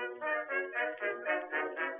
Thank you.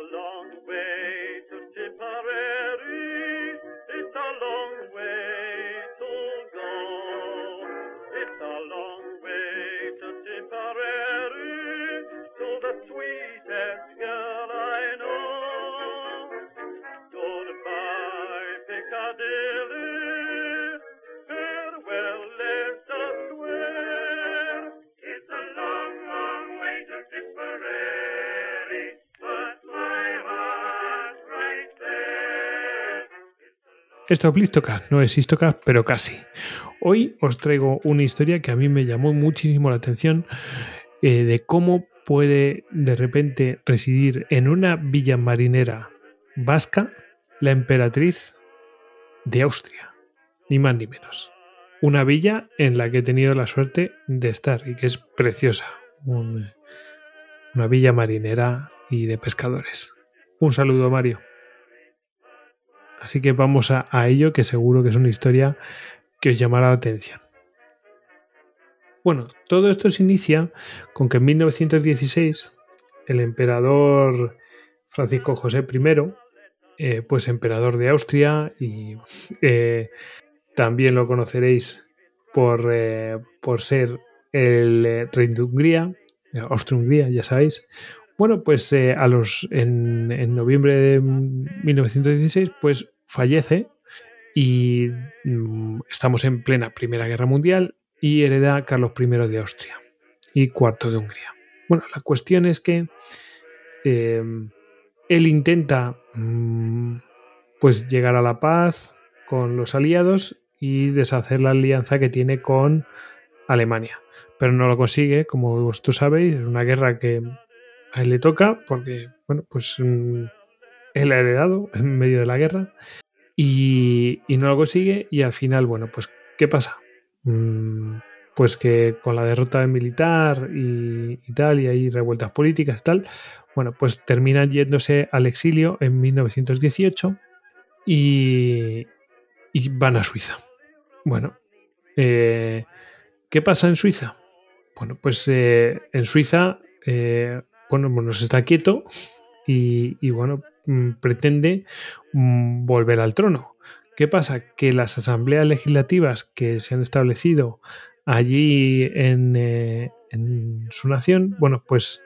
Long. Esto es Blistocast, no es Histocast, pero casi. Hoy os traigo una historia que a mí me llamó muchísimo la atención eh, de cómo puede de repente residir en una villa marinera vasca la emperatriz de Austria, ni más ni menos. Una villa en la que he tenido la suerte de estar y que es preciosa. Un- una villa marinera y de pescadores. Un saludo, Mario. Así que vamos a, ello, que seguro que es una historia que os llamará la atención. Bueno, todo esto se inicia con que en 1916 el emperador Francisco José I, eh, pues emperador de Austria y eh, también lo conoceréis por, eh, por ser el rey de Hungría, Austria-Hungría, ya sabéis. Bueno, pues eh, a los, en, en noviembre de 1916, pues fallece y mm, estamos en plena Primera Guerra Mundial y hereda Carlos I de Austria y cuarto de Hungría. Bueno, la cuestión es que eh, él intenta mm, pues llegar a la paz con los aliados y deshacer la alianza que tiene con Alemania. Pero no lo consigue, como vosotros sabéis, es una guerra que a él le toca porque, bueno, pues mm, él ha heredado en medio de la guerra y, no lo consigue y al final, bueno, pues ¿qué pasa? Mm, pues que con la derrota militar y, y tal, y hay revueltas políticas y tal, bueno, pues terminan yéndose al exilio en 1918 y, y van a Suiza. Bueno, eh, ¿qué pasa en Suiza? Bueno, pues eh, en Suiza, eh, bueno, no se está quieto y, bueno, mm, pretende mm, volver al trono. ¿Qué pasa? Que las asambleas legislativas que se han establecido allí en, eh, su nación, bueno, pues,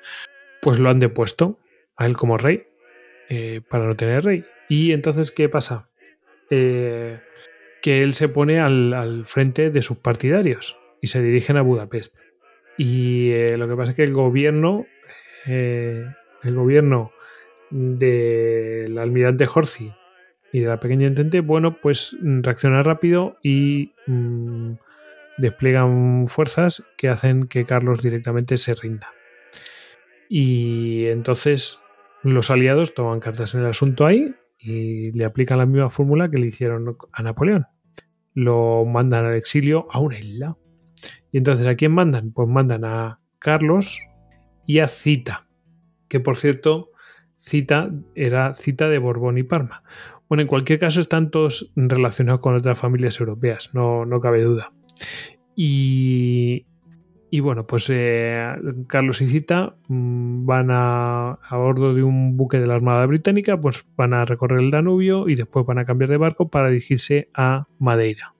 pues lo han depuesto a él como rey eh, para no tener rey. Y entonces, ¿qué pasa? Eh, que él se pone al, al frente de sus partidarios y se dirigen a Budapest. Y lo que pasa es que el gobierno, eh, el gobierno del almirante Horthy y de la pequeña entente, bueno, pues mm, reacciona rápido y mm, despliegan fuerzas que hacen que Carlos directamente se rinda. Y entonces los aliados toman cartas en el asunto ahí y le aplican la misma fórmula que le hicieron a Napoleón. Lo mandan al exilio a una isla. Y entonces, ¿a quién mandan? Pues mandan a Carlos y a Cita, que por cierto, Cita era Cita de Borbón y Parma. Bueno, en cualquier caso están todos relacionados con otras familias europeas, no, no cabe duda. Y, y bueno, pues eh, Carlos y Cita mmm, van a, a bordo de un buque de la Armada Británica, pues van a recorrer el Danubio y después van a cambiar de barco para dirigirse a Madeira,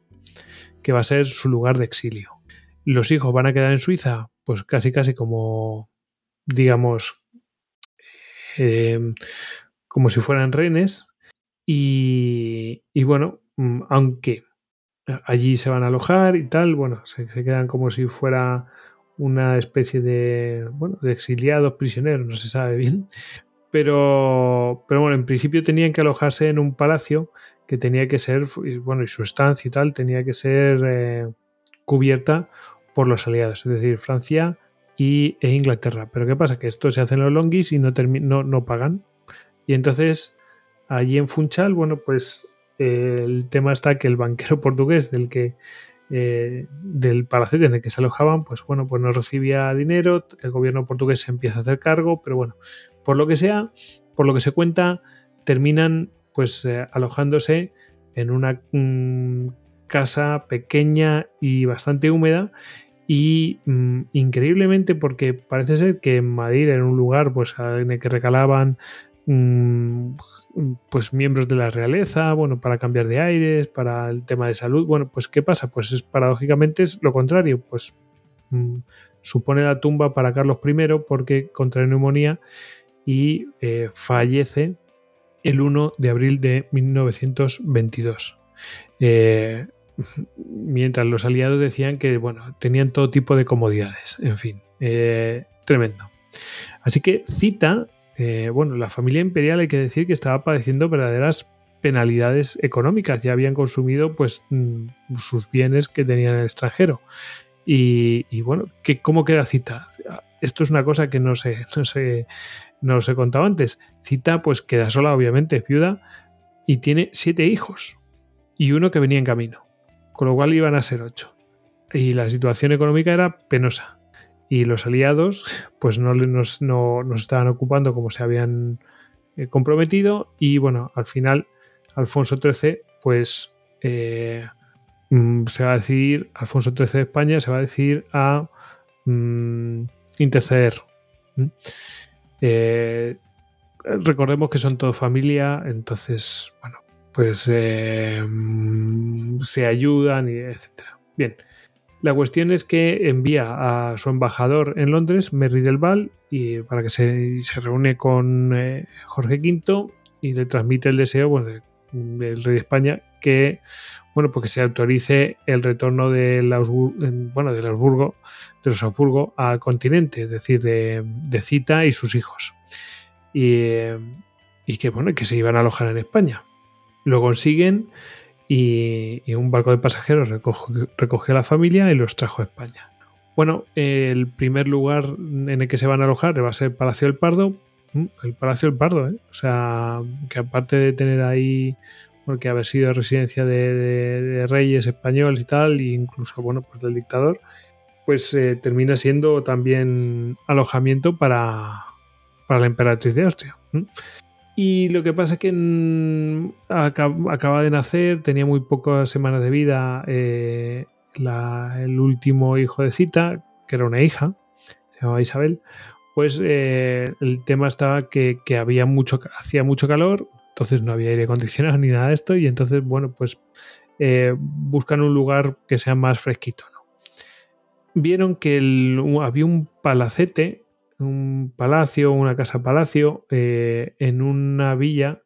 que va a ser su lugar de exilio. Los hijos van a quedar en Suiza, pues casi casi como, digamos, eh, como si fueran rehenes. Y, y bueno, mm, aunque allí se van a alojar y tal, bueno, se, quedan como si fuera una especie de, bueno, de exiliados prisioneros, no se sabe bien. Pero, pero bueno, en principio tenían que alojarse en un palacio que tenía que ser, bueno, y su estancia y tal tenía que ser eh, cubierta por los aliados, es decir, Francia y, e Inglaterra. Pero ¿qué pasa? Que esto se hace en los longis y no, no, no pagan. Y entonces allí en Funchal, bueno, pues el tema está que el banquero portugués del que eh, del palacete en el que se alojaban, pues bueno, pues no recibía dinero, el gobierno portugués se empieza a hacer cargo, pero bueno, por lo que sea, por lo que se cuenta, terminan pues eh, alojándose en una mm, casa pequeña y bastante húmeda y mm, increíblemente porque parece ser que en Madrid era un lugar pues en el que recalaban Mm, pues miembros de la realeza, bueno, para cambiar de aires, para el tema de salud. Bueno, pues ¿qué pasa? Pues es paradójicamente es lo contrario, pues mm, supone la tumba para Carlos I porque contrae neumonía y eh, fallece el 1 de abril de 1922. Eh, mientras los aliados decían que, bueno, tenían todo tipo de comodidades, en fin, eh, tremendo. Así que cita eh, bueno, la familia imperial hay que decir que estaba padeciendo verdaderas penalidades económicas, ya habían consumido pues mm, sus bienes que tenían en el extranjero. Y, bueno, ¿cómo queda Cita? Esto es una cosa que no se, no se, no se contaba antes. Cita pues queda sola, obviamente, es viuda, y tiene siete hijos y uno que venía en camino, con lo cual iban a ser ocho. Y la situación económica era penosa y los aliados pues no nos, estaban ocupando como se habían eh, comprometido y bueno, al final Alfonso XIII pues eh, mm, se va a decidir, Alfonso XIII de España se va a decidir a mm, interceder. Eh, recordemos que son todo familia, entonces, bueno, pues mm, se ayudan y etcétera. Bien, la cuestión es que envía a su embajador en Londres, Merry del Val, y para que se, reúne con eh, Jorge V y le transmite el deseo del rey de España que bueno, porque se autorice el retorno de los, bueno, de Augsburgo, de los Augsburgo al continente, es decir, de, Cita y sus hijos. Y, y, que bueno, que se iban a alojar en España. Lo consiguen y, un barco de pasajeros recogió a la familia y los trajo a España. Bueno, el primer lugar en el que se van a alojar va a ser el Palacio del Pardo. Mm, el Palacio del Pardo, ¿eh? O sea, que aparte de tener ahí, porque haber sido residencia de, reyes españoles y tal, e incluso, bueno, pues del dictador, pues eh, termina siendo también alojamiento para, para la emperatriz de Austria. Y lo que pasa es que mm, acaba de nacer, tenía muy pocas semanas de vida eh, el último hijo de Cita, que era una hija, se llamaba Isabel. Pues eh, el tema estaba que, había mucho, hacía mucho calor, entonces no había aire acondicionado ni nada de esto, y entonces, bueno, pues eh, buscan un lugar que sea más fresquito. Vieron que había un palacete un palacio, una casa palacio, eh, en una villa,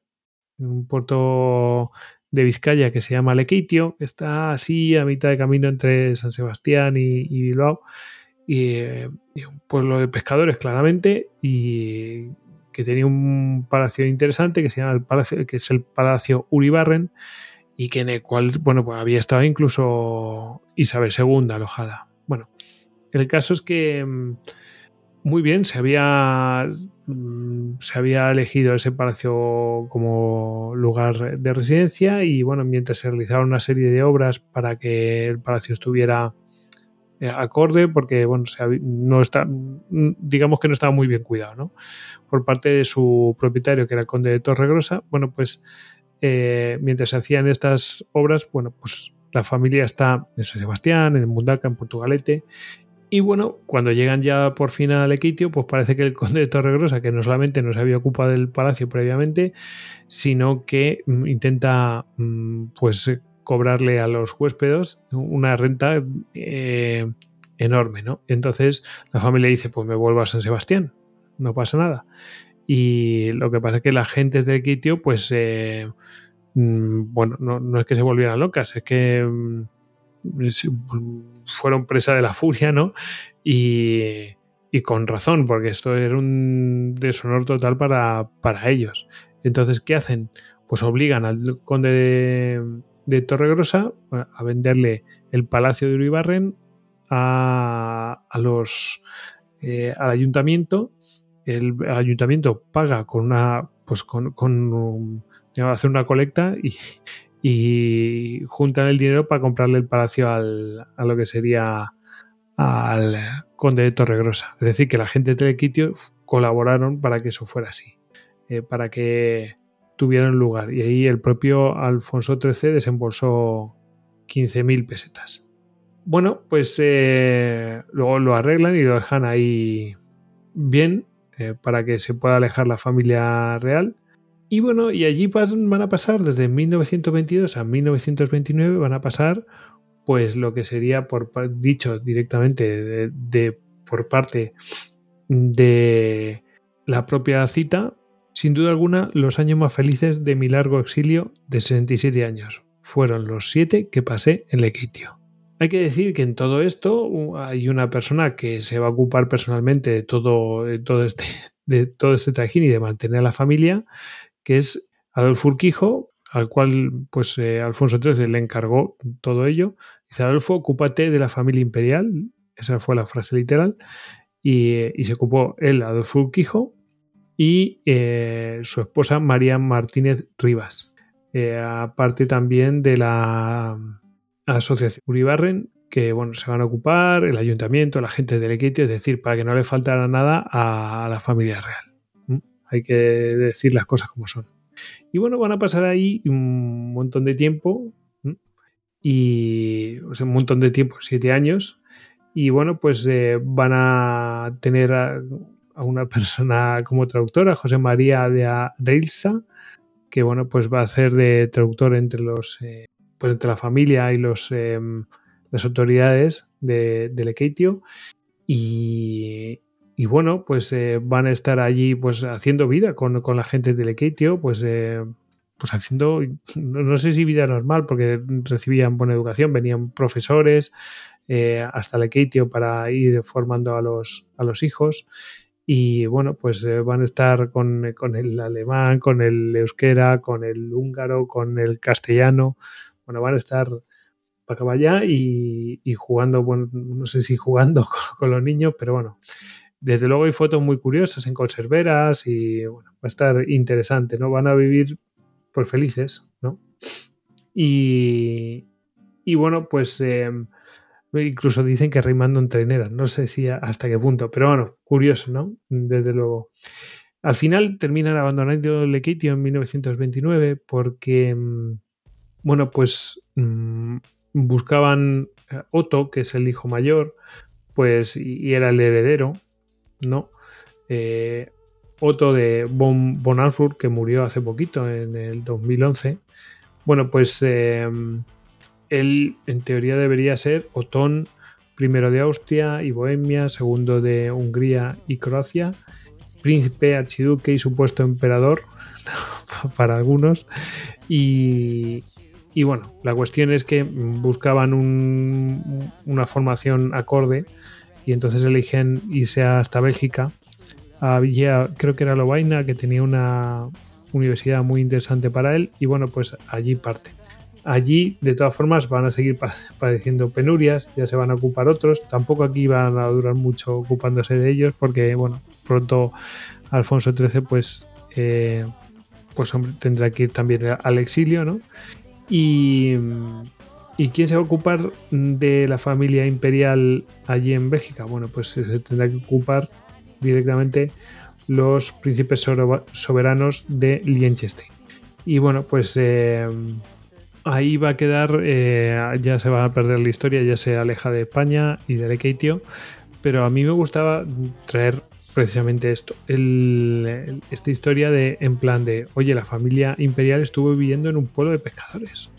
en un puerto de Vizcaya que se llama Lequeitio, que está así a mitad de camino entre San Sebastián y, Bilbao, eh, y, un pueblo de pescadores claramente, y que tenía un palacio interesante que se llama el palacio, que es el Palacio Uribarren, y que en el cual, bueno, pues había estado incluso Isabel II alojada. Bueno, el caso es que mm, muy bien, se había, mm, se había elegido ese palacio como lugar de residencia y bueno, mientras se realizaron una serie de obras para que el palacio estuviera eh, acorde, porque bueno, no está, mm, digamos que no estaba muy bien cuidado, ¿no? Por parte de su propietario, que era el conde de Torregrosa, bueno, pues eh, mientras se hacían estas obras, bueno, pues la familia está en San Sebastián, en Mundaca, en Portugalete, y bueno, cuando llegan ya por fin al Equitio, pues parece que el conde de Torregrosa, que no solamente no se había ocupado del palacio previamente, sino que mm, intenta mm, pues eh, cobrarle a los huéspedes una renta eh, enorme, ¿no? Entonces la familia dice, pues me vuelvo a San Sebastián, no pasa nada. Y lo que pasa es que las gentes de Equitio, pues, eh, mm, bueno, no, no, es que se volvieran locas, es que fueron presa de la furia, ¿no? Y, con razón, porque esto era un deshonor total para, ellos. Entonces, ¿qué hacen? Pues obligan al conde de, Torregrosa a venderle el palacio de Uribarren a, los eh, al ayuntamiento. El ayuntamiento paga con una, pues con, con hacer una colecta y, y juntan el dinero para comprarle el palacio al, a lo que sería al conde de Torregrosa. Es decir, que la gente de Telequitio colaboraron para que eso fuera así, eh, para que tuvieran lugar. Y ahí el propio Alfonso XIII desembolsó 15.000 pesetas. Bueno, pues eh, luego lo arreglan y lo dejan ahí bien eh, para que se pueda alejar la familia real. Y bueno, y allí van a pasar desde 1922 a 1929, van a pasar pues lo que sería por dicho directamente de, por parte de la propia cita, sin duda alguna los años más felices de mi largo exilio de 67 años. Fueron los siete que pasé en Lequitio. Hay que decir que en todo esto hay una persona que se va a ocupar personalmente de todo, todo, este, de todo este trajín y de mantener a la familia, que es Adolfo Urquijo, al cual pues eh, Alfonso XIII le encargó todo ello. Dice, Adolfo, ocúpate de la familia imperial, esa fue la frase literal, y, se ocupó él, Adolfo Urquijo, y eh, su esposa María Martínez Rivas. Eh, aparte también de la asociación Uribarren, que bueno, se van a ocupar, el ayuntamiento, la gente del equitio, es decir, para que no le faltara nada a la familia real. Hay que decir las cosas como son. Y bueno, van a pasar ahí un montón de tiempo, y un montón de tiempo, siete años, y bueno, pues eh, van a tener a, una persona como traductora, José María de Reilsa, que bueno, pues va a ser de traductor entre los eh, pues entre la familia y los em, las autoridades de, de. Y, y bueno, pues eh, van a estar allí pues haciendo vida con, la gente de Lekeitio, pues, eh, pues haciendo, no, sé si vida normal, porque recibían buena educación, venían profesores eh, hasta Lekeitio para ir formando a los, a los hijos. Y bueno, pues van a estar con, el alemán, con el euskera, con el húngaro, con el castellano. Bueno, van a estar para allá y, y, jugando, bueno, no sé si jugando con los niños, pero bueno, desde luego hay fotos muy curiosas en conserveras y bueno, va a estar interesante, ¿no? Van a vivir pues felices, ¿no? Y, y bueno, pues em, incluso dicen que rimando en treneras, no sé si hasta qué punto, pero bueno, curioso, ¿no? Desde luego. Al final terminan abandonando Lequitio en 1929 porque, em, bueno, pues mm, buscaban Otto, que es el hijo mayor, pues y era el heredero, ¿no? Eh, Otto de Von, que murió hace poquito, en el 2011. Bueno, pues eh, él en teoría debería ser Otón primero de Austria y Bohemia, segundo de Hungría y Croacia, príncipe, archiduque y supuesto emperador para algunos. Y, bueno, la cuestión es que buscaban una formación acorde y entonces eligen irse hasta Bélgica. Creo que era Lovaina, que tenía una universidad muy interesante para él y bueno, pues allí parte. Allí, de todas formas, van a seguir padeciendo penurias, ya se van a ocupar otros. Tampoco aquí van a durar mucho ocupándose de ellos, porque, bueno, pronto Alfonso XIII, pues, eh, pues tendrá que ir también al exilio, ¿no? Y, ¿Y quién se va a ocupar de la familia imperial allí en Bélgica? Bueno, pues se tendrá que ocupar directamente los príncipes soberanos de Liechtenstein. Y bueno, pues eh, ahí va a quedar, eh, ya se va a perder la historia, ya se aleja de España y de Lekeitio, pero a mí me gustaba traer precisamente esto, esta historia de en plan de, oye, la familia imperial estuvo viviendo en un pueblo de pescadores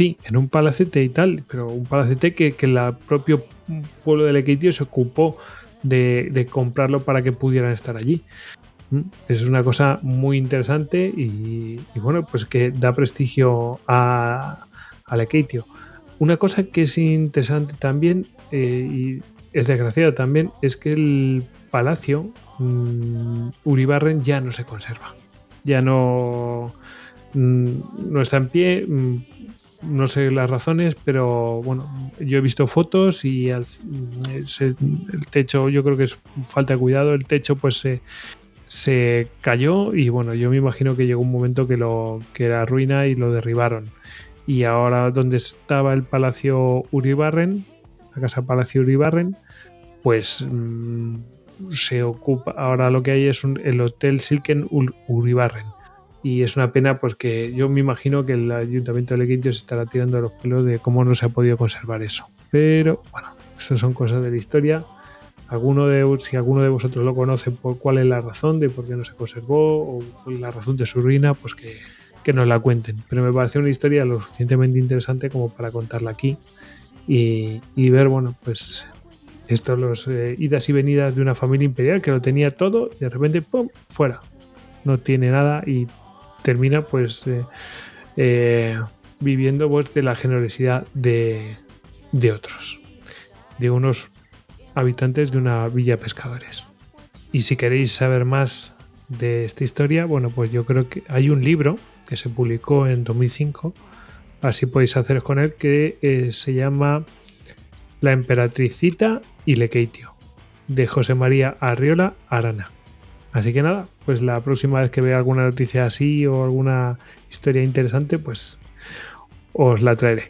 Sí, en un palacete y tal, pero un palacete que, que el propio pueblo de Lequitio se ocupó de, comprarlo para que pudieran estar allí. ¿Mm? Es una cosa muy interesante y, bueno, pues que da prestigio a, a Lequitio. Una cosa que es interesante también eh, y es desgraciada también es que el palacio mm, Uribarren ya no se conserva. Ya no, mm, no está en pie no sé las razones, pero bueno, yo he visto fotos y el techo, yo creo que es falta de cuidado, el techo pues se, cayó y bueno, yo me imagino que llegó un momento que, lo, que era ruina y lo derribaron. Y ahora donde estaba el Palacio Uribarren, la casa Palacio Uribarren, pues mm, se ocupa, ahora lo que hay es el Hotel Silken Uribarren. Y es una pena pues que yo me imagino que el Ayuntamiento de Lequinto se estará tirando los pelos de cómo no se ha podido conservar eso. Pero bueno, eso son cosas de la historia alguno de, si alguno de vosotros lo conoce, por cuál es la razón de por qué no se conservó o la razón de su ruina, pues que, nos la cuenten. Pero me parece una historia lo suficientemente interesante como para contarla aquí y, ver, bueno, pues esto, los eh, idas y venidas de una familia imperial que lo tenía todo y de repente, ¡pum!, fuera. No tiene nada y termina pues eh, eh, viviendo pues, de la generosidad de, de otros. De unos habitantes de una villa pescadores. Y si queréis saber más de esta historia, bueno, pues yo creo que hay un libro que se publicó en 2005, así podéis hacer con él, que eh, se llama La emperatricita y Lequeitio, de José María Arriola Arana. Así que nada, pues la próxima vez que vea alguna noticia así o alguna historia interesante, pues os la traeré.